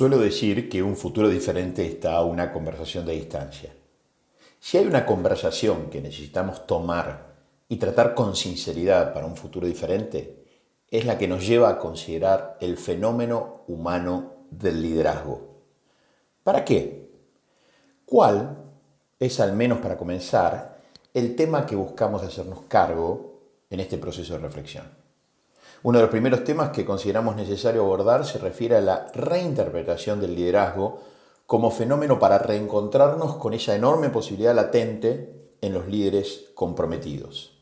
Suelo decir que un futuro diferente está a una conversación de distancia. Si hay una conversación que necesitamos tomar y tratar con sinceridad para un futuro diferente, es la que nos lleva a considerar el fenómeno humano del liderazgo. ¿Para qué? ¿Cuál es, al menos para comenzar, el tema que buscamos hacernos cargo en este proceso de reflexión? Uno de los primeros temas que consideramos necesario abordar se refiere a la reinterpretación del liderazgo como fenómeno para reencontrarnos con esa enorme posibilidad latente en los líderes comprometidos.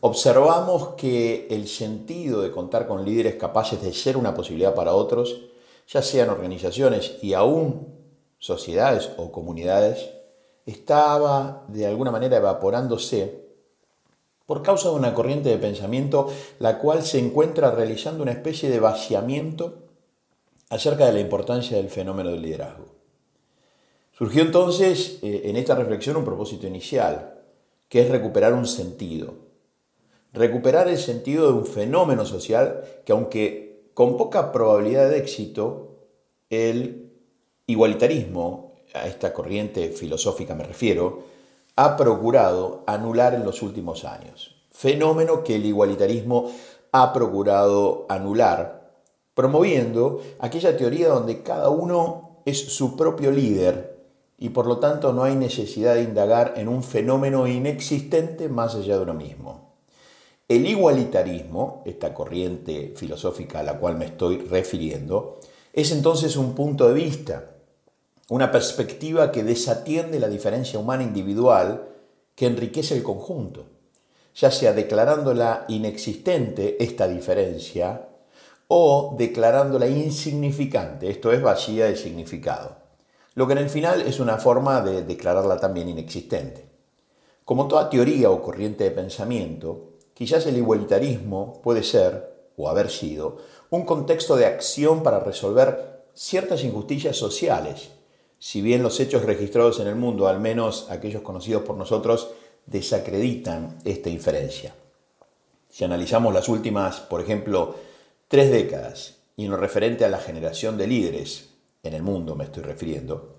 Observamos que el sentido de contar con líderes capaces de ser una posibilidad para otros, ya sean organizaciones y aún sociedades o comunidades, estaba de alguna manera evaporándose por causa de una corriente de pensamiento la cual se encuentra realizando una especie de vaciamiento acerca de la importancia del fenómeno del liderazgo. Surgió entonces eh, en esta reflexión un propósito inicial, que es recuperar un sentido. Recuperar el sentido de un fenómeno social que aunque con poca probabilidad de éxito, el igualitarismo, a esta corriente filosófica me refiero, ha procurado anular en los últimos años. Fenómeno que el igualitarismo ha procurado anular, promoviendo aquella teoría donde cada uno es su propio líder y por lo tanto no hay necesidad de indagar en un fenómeno inexistente más allá de uno mismo. El igualitarismo, esta corriente filosófica a la cual me estoy refiriendo, es entonces un punto de vista una perspectiva que desatiende la diferencia humana individual que enriquece el conjunto, ya sea declarándola inexistente esta diferencia o declarándola insignificante, esto es vacía de significado, lo que en el final es una forma de declararla también inexistente. Como toda teoría o corriente de pensamiento, quizás el igualitarismo puede ser, o haber sido, un contexto de acción para resolver ciertas injusticias sociales si bien los hechos registrados en el mundo, al menos aquellos conocidos por nosotros, desacreditan esta inferencia. Si analizamos las últimas, por ejemplo, tres décadas, y en lo referente a la generación de líderes, en el mundo me estoy refiriendo,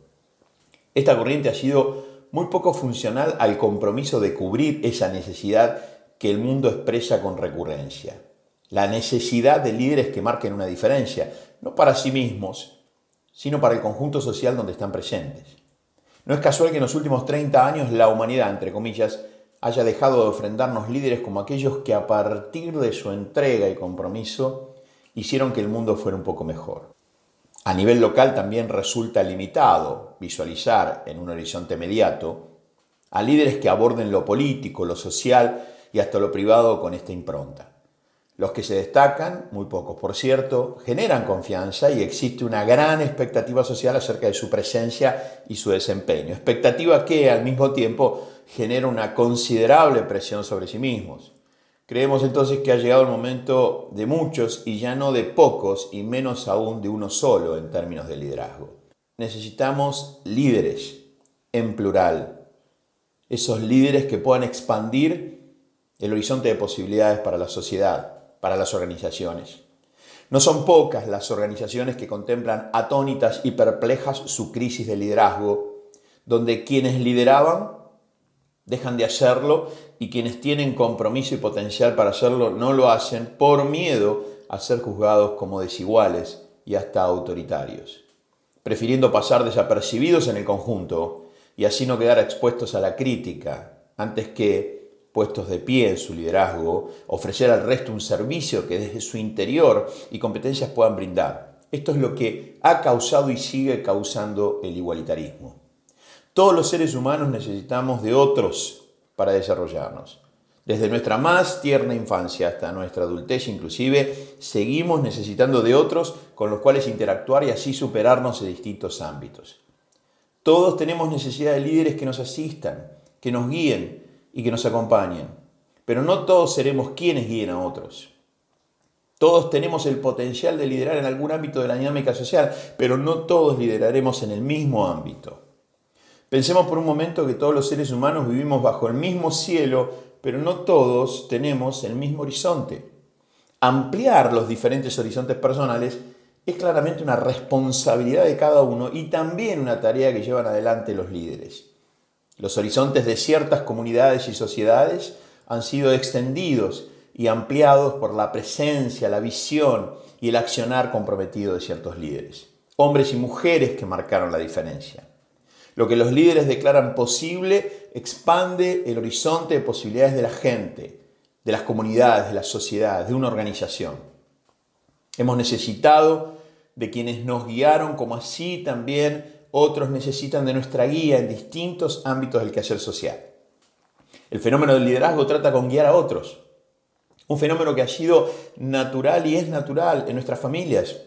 esta corriente ha sido muy poco funcional al compromiso de cubrir esa necesidad que el mundo expresa con recurrencia. La necesidad de líderes que marquen una diferencia, no para sí mismos, sino para el conjunto social donde están presentes. No es casual que en los últimos 30 años la humanidad, entre comillas, haya dejado de ofrendarnos líderes como aquellos que a partir de su entrega y compromiso hicieron que el mundo fuera un poco mejor. A nivel local también resulta limitado visualizar en un horizonte inmediato a líderes que aborden lo político, lo social y hasta lo privado con esta impronta. Los que se destacan, muy pocos por cierto, generan confianza y existe una gran expectativa social acerca de su presencia y su desempeño. Expectativa que al mismo tiempo genera una considerable presión sobre sí mismos. Creemos entonces que ha llegado el momento de muchos y ya no de pocos y menos aún de uno solo en términos de liderazgo. Necesitamos líderes en plural. Esos líderes que puedan expandir el horizonte de posibilidades para la sociedad para las organizaciones. No son pocas las organizaciones que contemplan atónitas y perplejas su crisis de liderazgo, donde quienes lideraban dejan de hacerlo y quienes tienen compromiso y potencial para hacerlo no lo hacen por miedo a ser juzgados como desiguales y hasta autoritarios, prefiriendo pasar desapercibidos en el conjunto y así no quedar expuestos a la crítica antes que puestos de pie en su liderazgo, ofrecer al resto un servicio que desde su interior y competencias puedan brindar. Esto es lo que ha causado y sigue causando el igualitarismo. Todos los seres humanos necesitamos de otros para desarrollarnos. Desde nuestra más tierna infancia hasta nuestra adultez inclusive, seguimos necesitando de otros con los cuales interactuar y así superarnos en distintos ámbitos. Todos tenemos necesidad de líderes que nos asistan, que nos guíen, y que nos acompañen. Pero no todos seremos quienes guíen a otros. Todos tenemos el potencial de liderar en algún ámbito de la dinámica social, pero no todos lideraremos en el mismo ámbito. Pensemos por un momento que todos los seres humanos vivimos bajo el mismo cielo, pero no todos tenemos el mismo horizonte. Ampliar los diferentes horizontes personales es claramente una responsabilidad de cada uno y también una tarea que llevan adelante los líderes. Los horizontes de ciertas comunidades y sociedades han sido extendidos y ampliados por la presencia, la visión y el accionar comprometido de ciertos líderes. Hombres y mujeres que marcaron la diferencia. Lo que los líderes declaran posible expande el horizonte de posibilidades de la gente, de las comunidades, de las sociedades, de una organización. Hemos necesitado de quienes nos guiaron, como así también otros necesitan de nuestra guía en distintos ámbitos del quehacer social. El fenómeno del liderazgo trata con guiar a otros. Un fenómeno que ha sido natural y es natural en nuestras familias,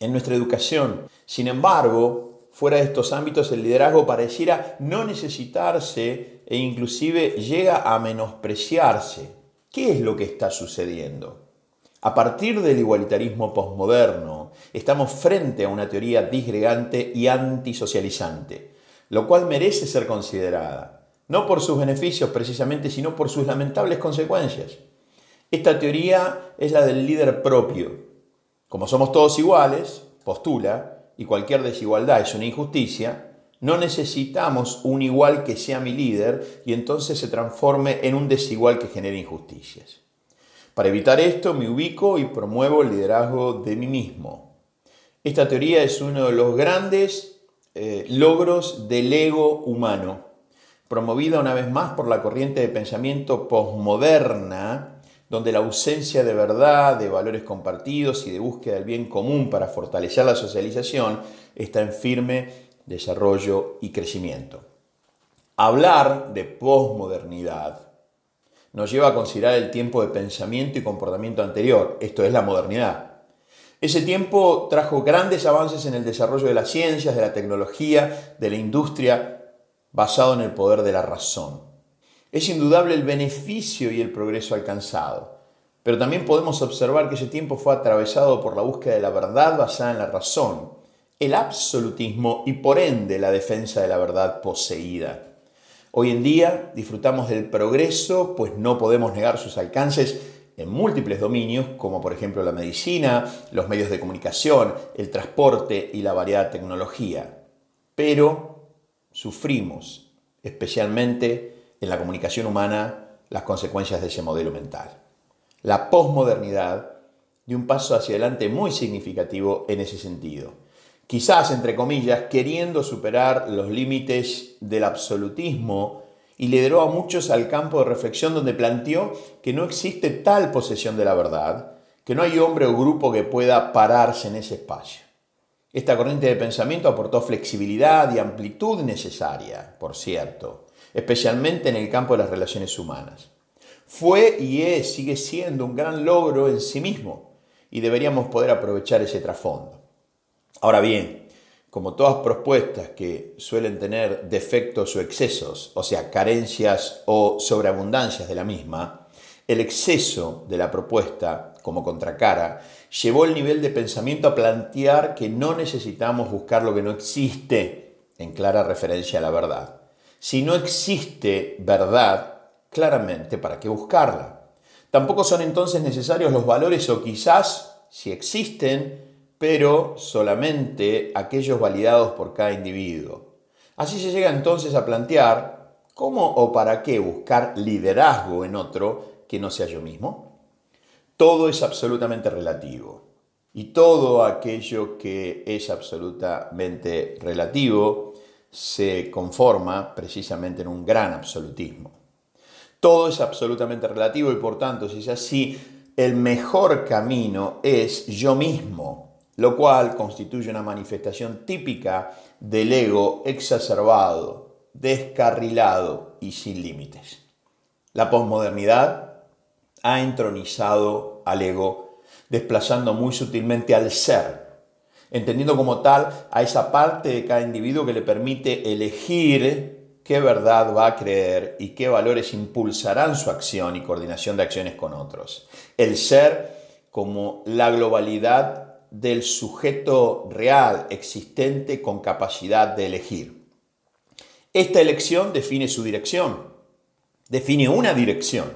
en nuestra educación. Sin embargo, fuera de estos ámbitos el liderazgo pareciera no necesitarse e inclusive llega a menospreciarse. ¿Qué es lo que está sucediendo? A partir del igualitarismo posmoderno, estamos frente a una teoría disgregante y antisocializante, lo cual merece ser considerada, no por sus beneficios precisamente, sino por sus lamentables consecuencias. Esta teoría es la del líder propio. Como somos todos iguales, postula, y cualquier desigualdad es una injusticia, no necesitamos un igual que sea mi líder y entonces se transforme en un desigual que genere injusticias. Para evitar esto me ubico y promuevo el liderazgo de mí mismo. Esta teoría es uno de los grandes eh, logros del ego humano, promovida una vez más por la corriente de pensamiento posmoderna, donde la ausencia de verdad, de valores compartidos y de búsqueda del bien común para fortalecer la socialización está en firme desarrollo y crecimiento. Hablar de posmodernidad nos lleva a considerar el tiempo de pensamiento y comportamiento anterior, esto es la modernidad. Ese tiempo trajo grandes avances en el desarrollo de las ciencias, de la tecnología, de la industria, basado en el poder de la razón. Es indudable el beneficio y el progreso alcanzado, pero también podemos observar que ese tiempo fue atravesado por la búsqueda de la verdad basada en la razón, el absolutismo y por ende la defensa de la verdad poseída. Hoy en día disfrutamos del progreso, pues no podemos negar sus alcances en múltiples dominios, como por ejemplo la medicina, los medios de comunicación, el transporte y la variada tecnología. Pero sufrimos, especialmente en la comunicación humana, las consecuencias de ese modelo mental. La posmodernidad dio un paso hacia adelante muy significativo en ese sentido quizás entre comillas, queriendo superar los límites del absolutismo y lideró a muchos al campo de reflexión donde planteó que no existe tal posesión de la verdad, que no hay hombre o grupo que pueda pararse en ese espacio. Esta corriente de pensamiento aportó flexibilidad y amplitud necesaria, por cierto, especialmente en el campo de las relaciones humanas. Fue y es, sigue siendo un gran logro en sí mismo y deberíamos poder aprovechar ese trasfondo. Ahora bien, como todas propuestas que suelen tener defectos o excesos, o sea, carencias o sobreabundancias de la misma, el exceso de la propuesta como contracara llevó el nivel de pensamiento a plantear que no necesitamos buscar lo que no existe, en clara referencia a la verdad. Si no existe verdad, claramente, ¿para qué buscarla? Tampoco son entonces necesarios los valores o quizás, si existen, pero solamente aquellos validados por cada individuo. Así se llega entonces a plantear cómo o para qué buscar liderazgo en otro que no sea yo mismo. Todo es absolutamente relativo y todo aquello que es absolutamente relativo se conforma precisamente en un gran absolutismo. Todo es absolutamente relativo y por tanto, si es así, el mejor camino es yo mismo, lo cual constituye una manifestación típica del ego exacerbado, descarrilado y sin límites. La posmodernidad ha entronizado al ego, desplazando muy sutilmente al ser, entendiendo como tal a esa parte de cada individuo que le permite elegir qué verdad va a creer y qué valores impulsarán su acción y coordinación de acciones con otros. El ser como la globalidad del sujeto real existente con capacidad de elegir. Esta elección define su dirección, define una dirección,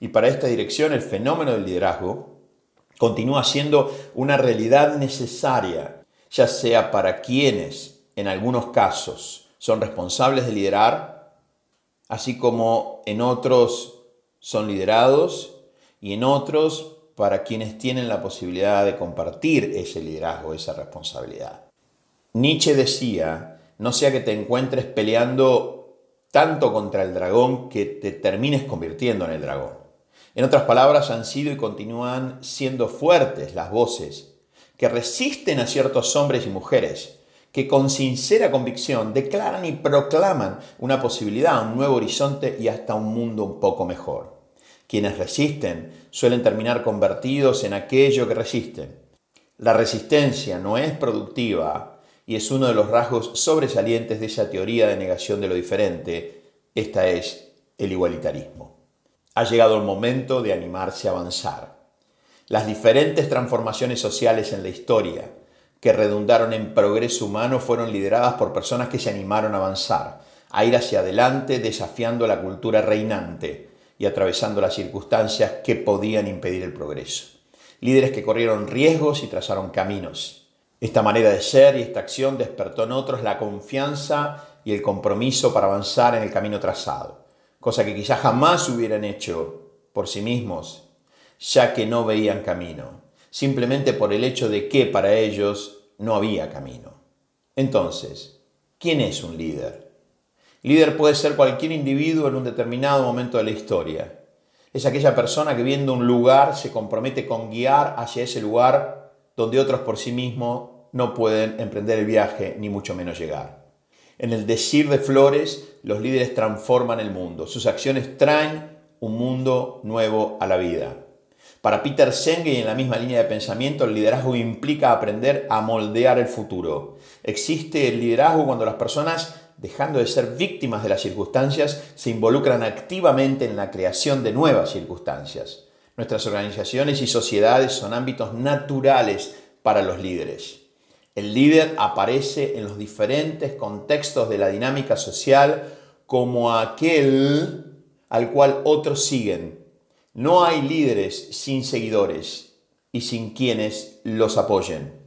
y para esta dirección el fenómeno del liderazgo Continúa siendo una realidad necesaria, ya sea para quienes, en algunos casos, son responsables de liderar, así como en otros son liderados y en otros para quienes tienen la posibilidad de compartir ese liderazgo, esa responsabilidad. Nietzsche decía, no sea que te encuentres peleando tanto contra el dragón que te termines convirtiendo en el dragón. En otras palabras, han sido y continúan siendo fuertes las voces que resisten a ciertos hombres y mujeres que con sincera convicción declaran y proclaman una posibilidad, un nuevo horizonte y hasta un mundo un poco mejor. Quienes resisten suelen terminar convertidos en aquello que resisten. La resistencia no es productiva y es uno de los rasgos sobresalientes de esa teoría de negación de lo diferente. Esta es el igualitarismo. Ha llegado el momento de animarse a avanzar. Las diferentes transformaciones sociales en la historia que redundaron en progreso humano fueron lideradas por personas que se animaron a avanzar, a ir hacia adelante desafiando la cultura reinante y atravesando las circunstancias que podían impedir el progreso. Líderes que corrieron riesgos y trazaron caminos. Esta manera de ser y esta acción despertó en otros la confianza y el compromiso para avanzar en el camino trazado, cosa que quizás jamás hubieran hecho por sí mismos, ya que no veían camino, simplemente por el hecho de que para ellos no había camino. Entonces, ¿quién es un líder? Líder puede ser cualquier individuo en un determinado momento de la historia. Es aquella persona que viendo un lugar se compromete con guiar hacia ese lugar donde otros por sí mismos no pueden emprender el viaje ni mucho menos llegar. En el decir de Flores, los líderes transforman el mundo. Sus acciones traen un mundo nuevo a la vida. Para Peter Senge y en la misma línea de pensamiento, el liderazgo implica aprender a moldear el futuro. Existe el liderazgo cuando las personas dejando de ser víctimas de las circunstancias, se involucran activamente en la creación de nuevas circunstancias. Nuestras organizaciones y sociedades son ámbitos naturales para los líderes. El líder aparece en los diferentes contextos de la dinámica social como aquel al cual otros siguen. No hay líderes sin seguidores y sin quienes los apoyen.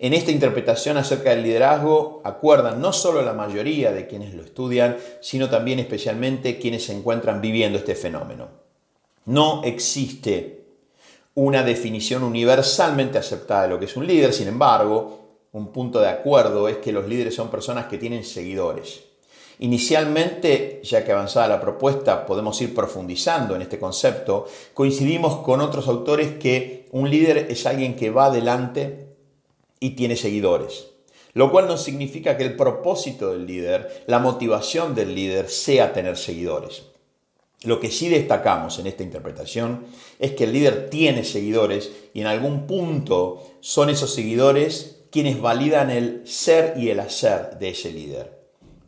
En esta interpretación acerca del liderazgo acuerdan no solo la mayoría de quienes lo estudian, sino también especialmente quienes se encuentran viviendo este fenómeno. No existe una definición universalmente aceptada de lo que es un líder, sin embargo, un punto de acuerdo es que los líderes son personas que tienen seguidores. Inicialmente, ya que avanzada la propuesta podemos ir profundizando en este concepto, coincidimos con otros autores que un líder es alguien que va adelante y tiene seguidores. Lo cual no significa que el propósito del líder, la motivación del líder sea tener seguidores. Lo que sí destacamos en esta interpretación es que el líder tiene seguidores y en algún punto son esos seguidores quienes validan el ser y el hacer de ese líder.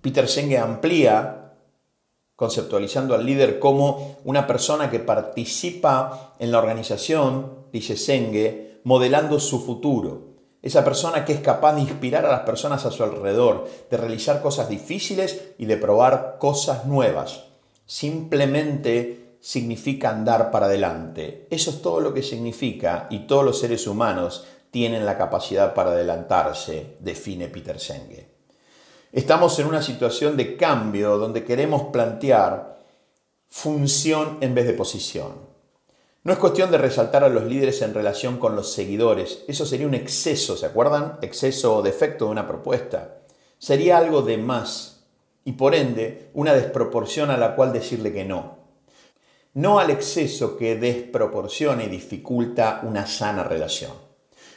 Peter Senge amplía conceptualizando al líder como una persona que participa en la organización, dice Senge, modelando su futuro, esa persona que es capaz de inspirar a las personas a su alrededor, de realizar cosas difíciles y de probar cosas nuevas. Simplemente significa andar para adelante. Eso es todo lo que significa y todos los seres humanos tienen la capacidad para adelantarse, define Peter Senge. Estamos en una situación de cambio donde queremos plantear función en vez de posición. No es cuestión de resaltar a los líderes en relación con los seguidores. Eso sería un exceso, ¿se acuerdan? Exceso o defecto de una propuesta. Sería algo de más y por ende una desproporción a la cual decirle que no. No al exceso que desproporciona y dificulta una sana relación.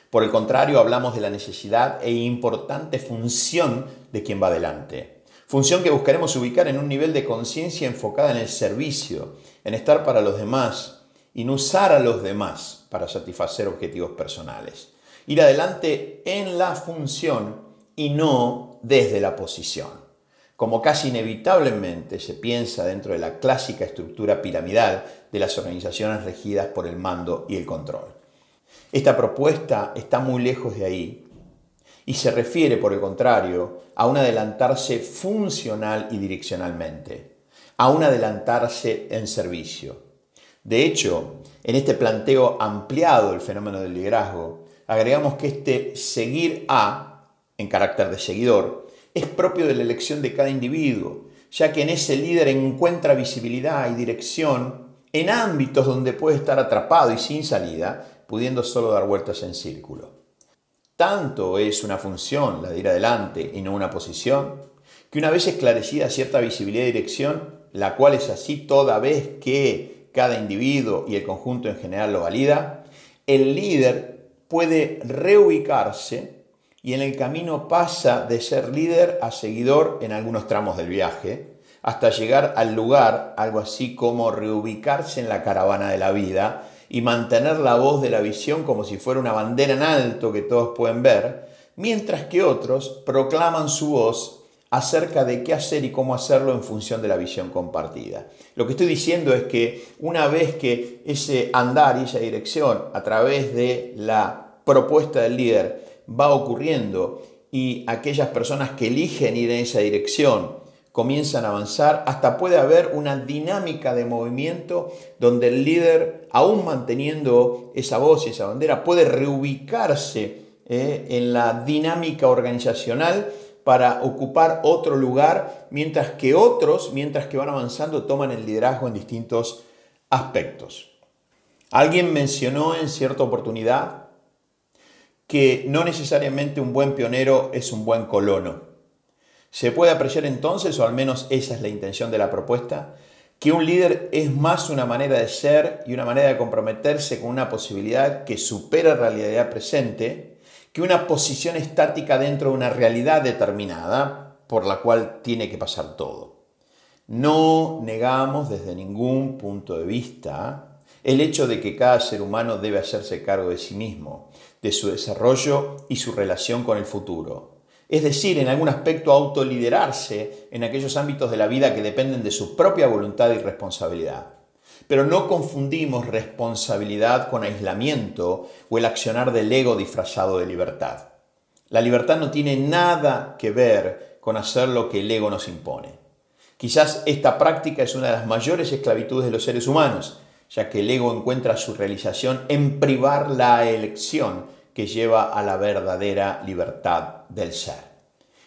Por el contrario, hablamos de la necesidad e importante función de quien va adelante. Función que buscaremos ubicar en un nivel de conciencia enfocada en el servicio, en estar para los demás, y no usar a los demás para satisfacer objetivos personales. Ir adelante en la función y no desde la posición. Como casi inevitablemente se piensa dentro de la clásica estructura piramidal de las organizaciones regidas por el mando y el control. Esta propuesta está muy lejos de ahí y se refiere, por el contrario, a un adelantarse funcional y direccionalmente, a un adelantarse en servicio, de hecho, En este planteo ampliado del fenómeno del liderazgo, agregamos que este seguir a, en carácter de seguidor, es propio de la elección de cada individuo, ya que en ese líder encuentra visibilidad y dirección en ámbitos donde puede estar atrapado y sin salida, pudiendo solo dar vueltas en círculo. Tanto es una función la de ir adelante y no una posición, que una vez esclarecida cierta visibilidad y dirección, la cual es así toda vez que cada individuo y el conjunto en general lo valida, el líder puede reubicarse y en el camino pasa de ser líder a seguidor en algunos tramos del viaje, hasta llegar al lugar, algo así como reubicarse en la caravana de la vida y mantener la voz de la visión como si fuera una bandera en alto que todos pueden ver, mientras que otros proclaman su voz acerca de qué hacer y cómo hacerlo en función de la visión compartida. Lo que estoy diciendo es que una vez que ese andar y esa dirección a través de la propuesta del líder va ocurriendo y aquellas personas que eligen ir en esa dirección comienzan a avanzar, hasta puede haber una dinámica de movimiento donde el líder, aún manteniendo esa voz y esa bandera, puede reubicarse eh, en la dinámica organizacional para ocupar otro lugar, mientras que otros, mientras que van avanzando, toman el liderazgo en distintos aspectos. Alguien mencionó en cierta oportunidad que no necesariamente un buen pionero es un buen colono. Se puede apreciar entonces, o al menos esa es la intención de la propuesta, que un líder es más una manera de ser y una manera de comprometerse con una posibilidad que supera la realidad presente que una posición estática dentro de una realidad determinada por la cual tiene que pasar todo. No negamos desde ningún punto de vista el hecho de que cada ser humano debe hacerse cargo de sí mismo, de su desarrollo y su relación con el futuro. Es decir, en algún aspecto autoliderarse en aquellos ámbitos de la vida que dependen de su propia voluntad y responsabilidad. Pero no confundimos responsabilidad con aislamiento o el accionar del ego disfrazado de libertad. La libertad no tiene nada que ver con hacer lo que el ego nos impone. Quizás esta práctica es una de las mayores esclavitudes de los seres humanos, ya que el ego encuentra su realización en privar la elección que lleva a la verdadera libertad del ser.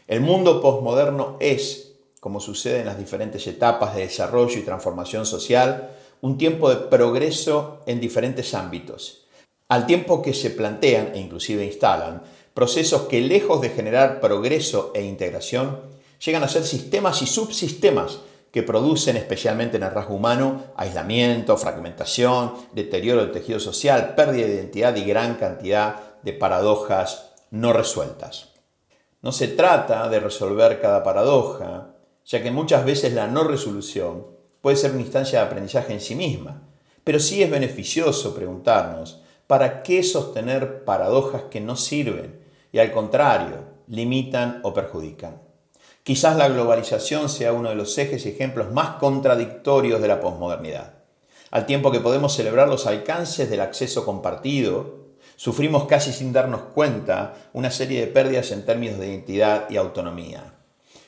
El mundo posmoderno es, como sucede en las diferentes etapas de desarrollo y transformación social, un tiempo de progreso en diferentes ámbitos, al tiempo que se plantean e inclusive instalan procesos que lejos de generar progreso e integración, llegan a ser sistemas y subsistemas que producen especialmente en el rasgo humano aislamiento, fragmentación, deterioro del tejido social, pérdida de identidad y gran cantidad de paradojas no resueltas. No se trata de resolver cada paradoja, ya que muchas veces la no resolución puede ser una instancia de aprendizaje en sí misma, pero sí es beneficioso preguntarnos, ¿para qué sostener paradojas que no sirven y al contrario limitan o perjudican? Quizás la globalización sea uno de los ejes y ejemplos más contradictorios de la posmodernidad. Al tiempo que podemos celebrar los alcances del acceso compartido, sufrimos casi sin darnos cuenta una serie de pérdidas en términos de identidad y autonomía.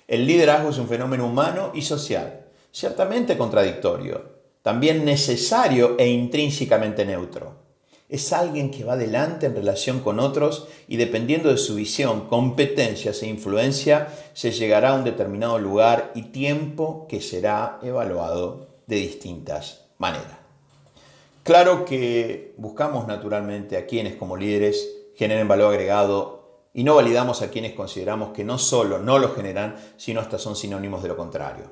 El liderazgo es un fenómeno humano y social ciertamente contradictorio, también necesario e intrínsecamente neutro. Es alguien que va adelante en relación con otros y dependiendo de su visión, competencias e influencia, se llegará a un determinado lugar y tiempo que será evaluado de distintas maneras. Claro que buscamos naturalmente a quienes como líderes generen valor agregado y no validamos a quienes consideramos que no solo no lo generan, sino hasta son sinónimos de lo contrario.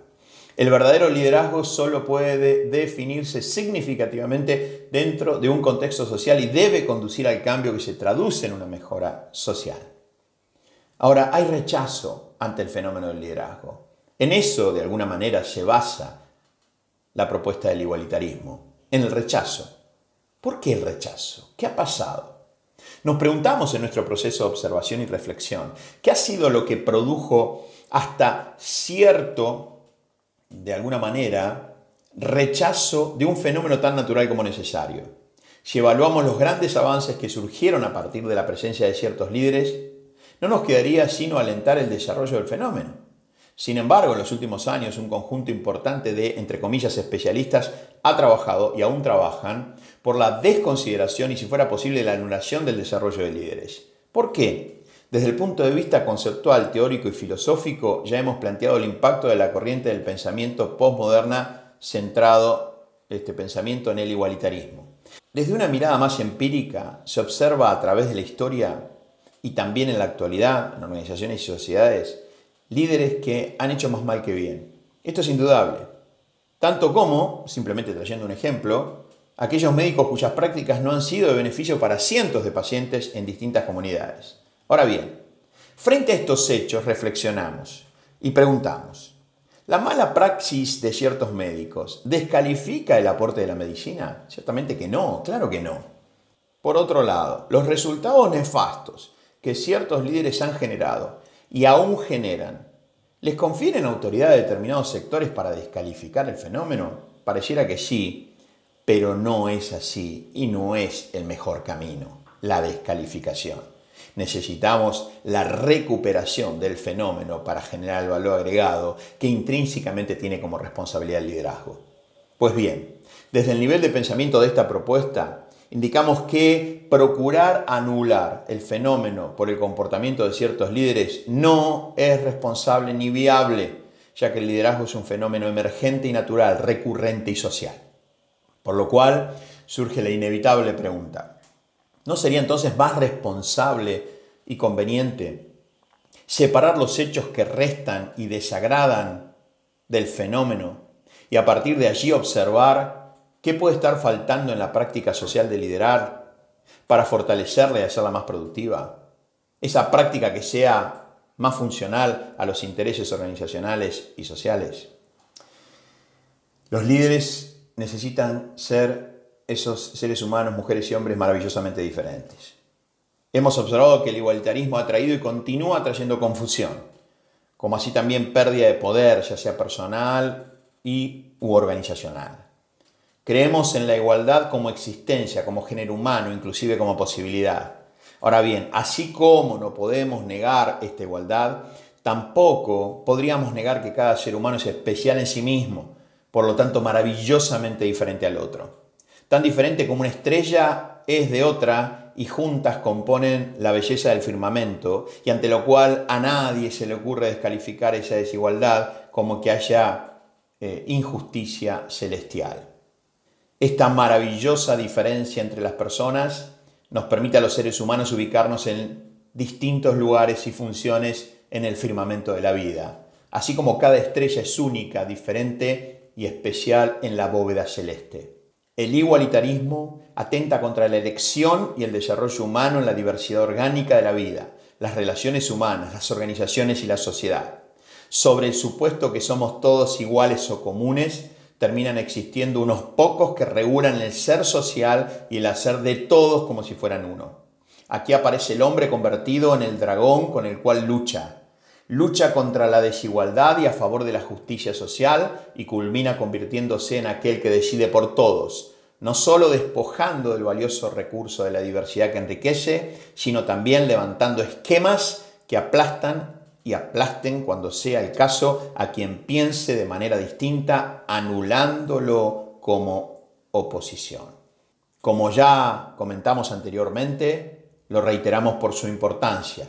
El verdadero liderazgo solo puede definirse significativamente dentro de un contexto social y debe conducir al cambio que se traduce en una mejora social. Ahora, hay rechazo ante el fenómeno del liderazgo. En eso, de alguna manera, se basa la propuesta del igualitarismo, en el rechazo. ¿Por qué el rechazo? ¿Qué ha pasado? Nos preguntamos en nuestro proceso de observación y reflexión, ¿qué ha sido lo que produjo hasta cierto de alguna manera, rechazo de un fenómeno tan natural como necesario. Si evaluamos los grandes avances que surgieron a partir de la presencia de ciertos líderes, no nos quedaría sino alentar el desarrollo del fenómeno. Sin embargo, en los últimos años un conjunto importante de, entre comillas, especialistas ha trabajado y aún trabajan por la desconsideración y, si fuera posible, la anulación del desarrollo de líderes. ¿Por qué? Desde el punto de vista conceptual, teórico y filosófico, ya hemos planteado el impacto de la corriente del pensamiento postmoderna centrado este pensamiento en el igualitarismo. Desde una mirada más empírica, se observa a través de la historia y también en la actualidad, en organizaciones y sociedades, líderes que han hecho más mal que bien. Esto es indudable. Tanto como, simplemente trayendo un ejemplo, aquellos médicos cuyas prácticas no han sido de beneficio para cientos de pacientes en distintas comunidades. Ahora bien, frente a estos hechos reflexionamos y preguntamos, ¿la mala praxis de ciertos médicos descalifica el aporte de la medicina? Ciertamente que no, claro que no. Por otro lado, los resultados nefastos que ciertos líderes han generado y aún generan, ¿les confieren autoridad a determinados sectores para descalificar el fenómeno? Pareciera que sí, pero no es así y no es el mejor camino, la descalificación. Necesitamos la recuperación del fenómeno para generar el valor agregado que intrínsecamente tiene como responsabilidad el liderazgo. Pues bien, desde el nivel de pensamiento de esta propuesta, indicamos que procurar anular el fenómeno por el comportamiento de ciertos líderes no es responsable ni viable, ya que el liderazgo es un fenómeno emergente y natural, recurrente y social. Por lo cual surge la inevitable pregunta, ¿No sería entonces más responsable y conveniente separar los hechos que restan y desagradan del fenómeno y a partir de allí observar qué puede estar faltando en la práctica social de liderar para fortalecerla y hacerla más productiva? Esa práctica que sea más funcional a los intereses organizacionales y sociales. Los líderes necesitan ser esos seres humanos, mujeres y hombres maravillosamente diferentes. Hemos observado que el igualitarismo ha traído y continúa trayendo confusión, como así también pérdida de poder, ya sea personal y u organizacional. Creemos en la igualdad como existencia, como género humano, inclusive como posibilidad. Ahora bien, así como no podemos negar esta igualdad, tampoco podríamos negar que cada ser humano es especial en sí mismo, por lo tanto maravillosamente diferente al otro tan diferente como una estrella es de otra y juntas componen la belleza del firmamento, y ante lo cual a nadie se le ocurre descalificar esa desigualdad como que haya eh, injusticia celestial. Esta maravillosa diferencia entre las personas nos permite a los seres humanos ubicarnos en distintos lugares y funciones en el firmamento de la vida, así como cada estrella es única, diferente y especial en la bóveda celeste. El igualitarismo atenta contra la elección y el desarrollo humano en la diversidad orgánica de la vida, las relaciones humanas, las organizaciones y la sociedad. Sobre el supuesto que somos todos iguales o comunes, terminan existiendo unos pocos que regulan el ser social y el hacer de todos como si fueran uno. Aquí aparece el hombre convertido en el dragón con el cual lucha. Lucha contra la desigualdad y a favor de la justicia social y culmina convirtiéndose en aquel que decide por todos, no solo despojando del valioso recurso de la diversidad que enriquece, sino también levantando esquemas que aplastan y aplasten cuando sea el caso a quien piense de manera distinta, anulándolo como oposición. Como ya comentamos anteriormente, lo reiteramos por su importancia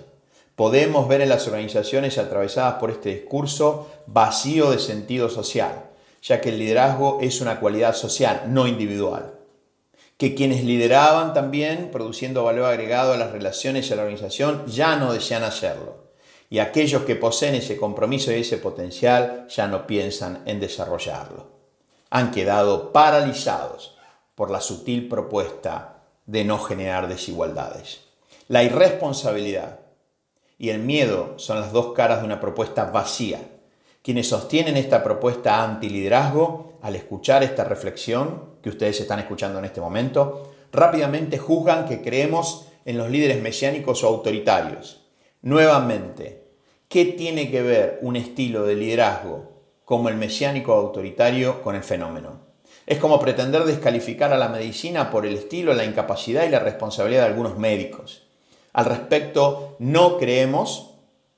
podemos ver en las organizaciones atravesadas por este discurso vacío de sentido social, ya que el liderazgo es una cualidad social, no individual. Que quienes lideraban también, produciendo valor agregado a las relaciones y a la organización, ya no desean hacerlo. Y aquellos que poseen ese compromiso y ese potencial ya no piensan en desarrollarlo. Han quedado paralizados por la sutil propuesta de no generar desigualdades. La irresponsabilidad y el miedo son las dos caras de una propuesta vacía. Quienes sostienen esta propuesta anti-liderazgo, al escuchar esta reflexión que ustedes están escuchando en este momento, rápidamente juzgan que creemos en los líderes mesiánicos o autoritarios. Nuevamente, ¿qué tiene que ver un estilo de liderazgo como el mesiánico autoritario con el fenómeno? Es como pretender descalificar a la medicina por el estilo, la incapacidad y la responsabilidad de algunos médicos. Al respecto, no creemos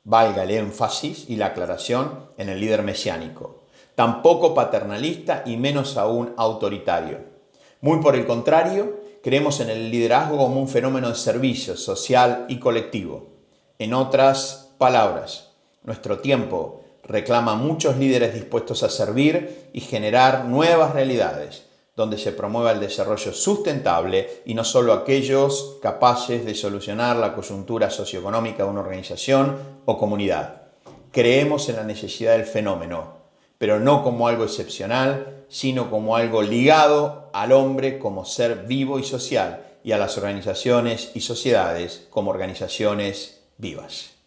valga el énfasis y la aclaración en el líder mesiánico, tampoco paternalista y menos aún autoritario. Muy por el contrario, creemos en el liderazgo como un fenómeno de servicio social y colectivo. En otras palabras, nuestro tiempo reclama muchos líderes dispuestos a servir y generar nuevas realidades, donde se promueva el desarrollo sustentable y no solo aquellos capaces de solucionar la coyuntura socioeconómica de una organización o comunidad. Creemos en la necesidad del fenómeno, pero no como algo excepcional, sino como algo ligado al hombre como ser vivo y social y a las organizaciones y sociedades como organizaciones vivas.